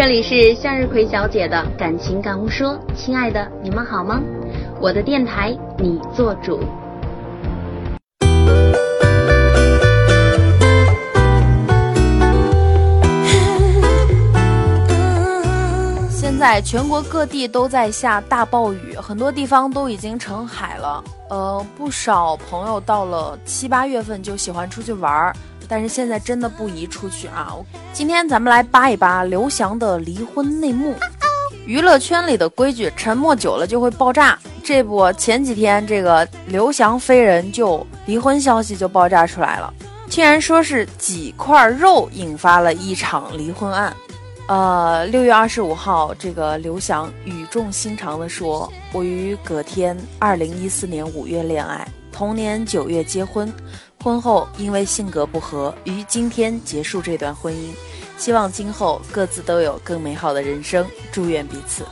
这里是向日葵小姐的感情感悟说，亲爱的，你们好吗？我的电台，你做主。在全国各地都在下大暴雨，很多地方都已经成海了。呃，不少朋友到了七八月份就喜欢出去玩儿。但是现在真的不宜出去啊！今天咱们来扒一扒刘翔的离婚内幕。娱乐圈里的规矩，沉默久了就会爆炸。这不，前几天这个刘翔飞人就离婚消息就爆炸出来了，竟然说是几块肉引发了一场离婚案。呃，六月二十五号，这个刘翔语重心长地说：“我与葛天二零一四年五月恋爱，同年九月结婚。”婚后因为性格不合，于今天结束这段婚姻，希望今后各自都有更美好的人生，祝愿彼此。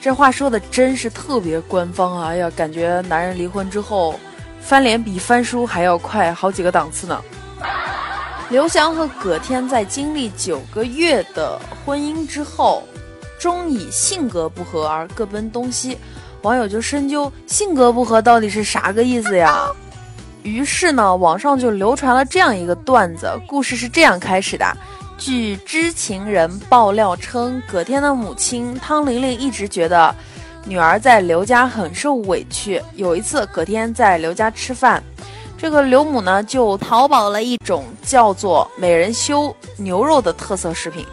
这话说的真是特别官方啊！哎呀，感觉男人离婚之后翻脸比翻书还要快好几个档次呢。刘翔和葛天在经历九个月的婚姻之后，终以性格不合而各奔东西。网友就深究性格不合到底是啥个意思呀？于是呢，网上就流传了这样一个段子，故事是这样开始的：据知情人爆料称，葛天的母亲汤玲玲一直觉得女儿在刘家很受委屈。有一次，葛天在刘家吃饭，这个刘母呢就淘宝了一种叫做美人修牛肉的特色食品。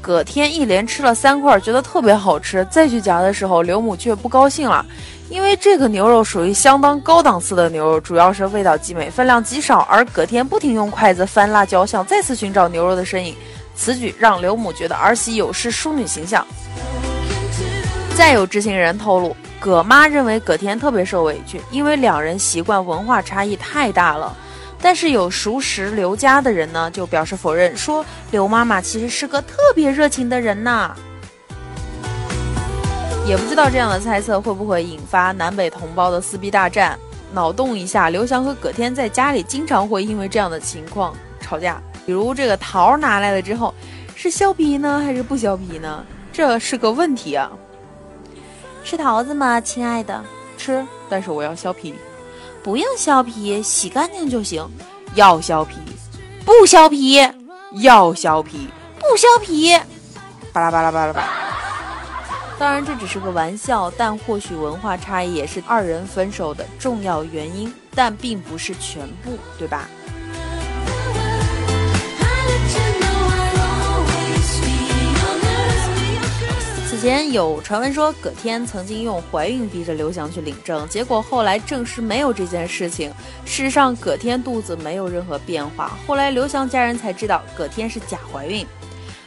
葛天一连吃了三块，觉得特别好吃，再去夹的时候，刘母却不高兴了。因为这个牛肉属于相当高档次的牛肉，主要是味道极美，分量极少。而葛天不停用筷子翻辣椒，想再次寻找牛肉的身影，此举让刘母觉得儿媳有失淑女形象。再有知情人透露，葛妈认为葛天特别受委屈，因为两人习惯文化差异太大了。但是有熟识刘家的人呢，就表示否认，说刘妈妈其实是个特别热情的人呐。也不知道这样的猜测会不会引发南北同胞的撕逼大战。脑洞一下，刘翔和葛天在家里经常会因为这样的情况吵架。比如这个桃拿来了之后，是削皮呢还是不削皮呢？这是个问题啊。吃桃子吗，亲爱的？吃，但是我要削皮。不用削皮，洗干净就行。要削皮，不削皮，要削皮，不削皮。巴拉巴拉巴拉巴。当然这只是个玩笑，但或许文化差异也是二人分手的重要原因，但并不是全部，对吧？以前有传闻说葛天曾经用怀孕逼着刘翔去领证，结果后来证实没有这件事情。事实上，葛天肚子没有任何变化。后来刘翔家人才知道葛天是假怀孕。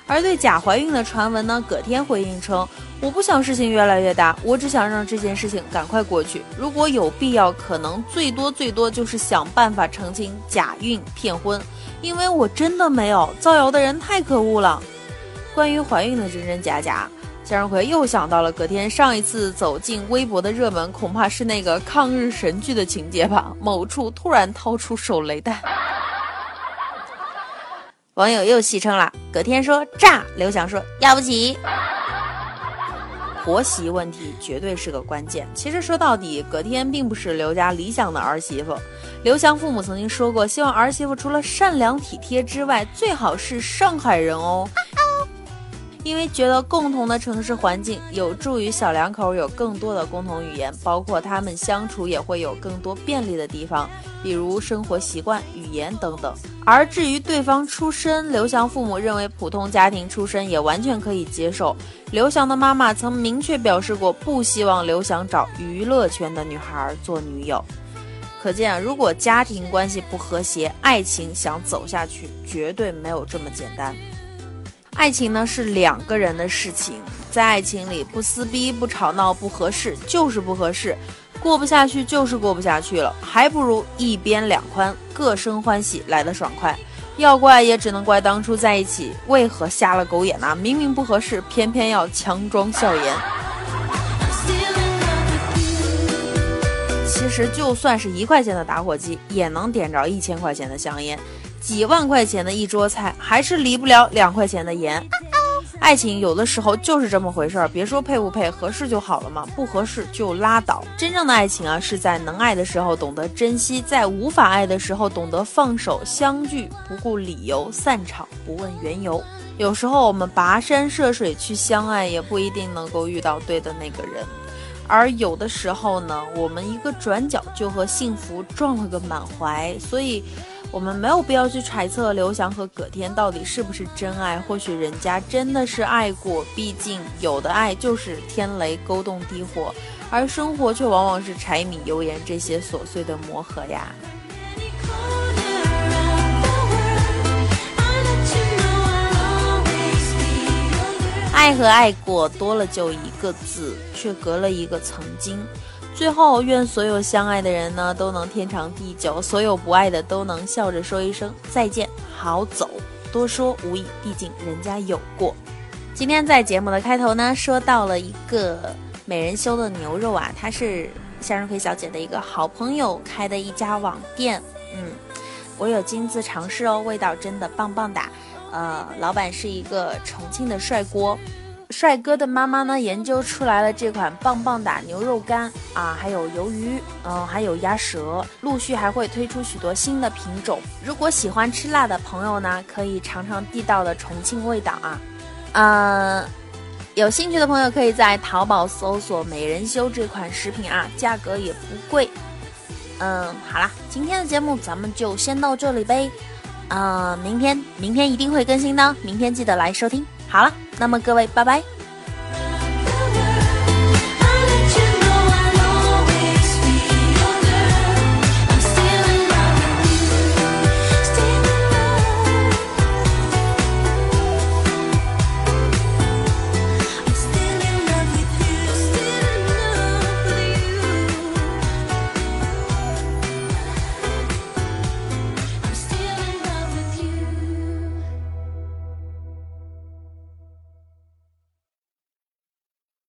而对假怀孕的传闻呢，葛天回应称：“我不想事情越来越大，我只想让这件事情赶快过去。如果有必要，可能最多最多就是想办法澄清假孕骗婚，因为我真的没有造谣的人太可恶了。”关于怀孕的真真假假，向日葵又想到了葛天上一次走进微博的热门，恐怕是那个抗日神剧的情节吧？某处突然掏出手雷弹。网友又戏称了，葛天说炸，刘翔说要不起。婆媳问题绝对是个关键。其实说到底，葛天并不是刘家理想的儿媳妇。刘翔父母曾经说过，希望儿媳妇除了善良体贴之外，最好是上海人哦。因为觉得共同的城市环境有助于小两口有更多的共同语言，包括他们相处也会有更多便利的地方，比如生活习惯、语言等等。而至于对方出身，刘翔父母认为普通家庭出身也完全可以接受。刘翔的妈妈曾明确表示过，不希望刘翔找娱乐圈的女孩做女友。可见，如果家庭关系不和谐，爱情想走下去绝对没有这么简单。爱情呢是两个人的事情，在爱情里不撕逼、不吵闹、不合适就是不合适，过不下去就是过不下去了，还不如一边两宽，各生欢喜来的爽快。要怪也只能怪当初在一起为何瞎了狗眼呐？明明不合适，偏偏要强装笑颜。其实就算是一块钱的打火机，也能点着一千块钱的香烟。几万块钱的一桌菜，还是离不了两块钱的盐。爱情有的时候就是这么回事儿，别说配不配，合适就好了嘛，不合适就拉倒。真正的爱情啊，是在能爱的时候懂得珍惜，在无法爱的时候懂得放手，相聚不顾理由，散场不问缘由。有时候我们跋山涉水去相爱，也不一定能够遇到对的那个人。而有的时候呢，我们一个转角就和幸福撞了个满怀，所以。我们没有必要去揣测刘翔和葛天到底是不是真爱，或许人家真的是爱过。毕竟有的爱就是天雷勾动地火，而生活却往往是柴米油盐这些琐碎的磨合呀。爱和爱过多了就一个字，却隔了一个曾经。最后，愿所有相爱的人呢都能天长地久，所有不爱的都能笑着说一声再见，好走。多说无益，毕竟人家有过。今天在节目的开头呢，说到了一个美人修的牛肉啊，它是向日葵小姐的一个好朋友开的一家网店。嗯，我有亲自尝试哦，味道真的棒棒哒。呃，老板是一个重庆的帅锅。帅哥的妈妈呢，研究出来了这款棒棒哒牛肉干啊，还有鱿鱼，嗯，还有鸭舌，陆续还会推出许多新的品种。如果喜欢吃辣的朋友呢，可以尝尝地道的重庆味道啊。呃，有兴趣的朋友可以在淘宝搜索“美人修”这款食品啊，价格也不贵。嗯，好啦，今天的节目咱们就先到这里呗。嗯，明天明天一定会更新的，明天记得来收听。好了。那么各位，拜拜。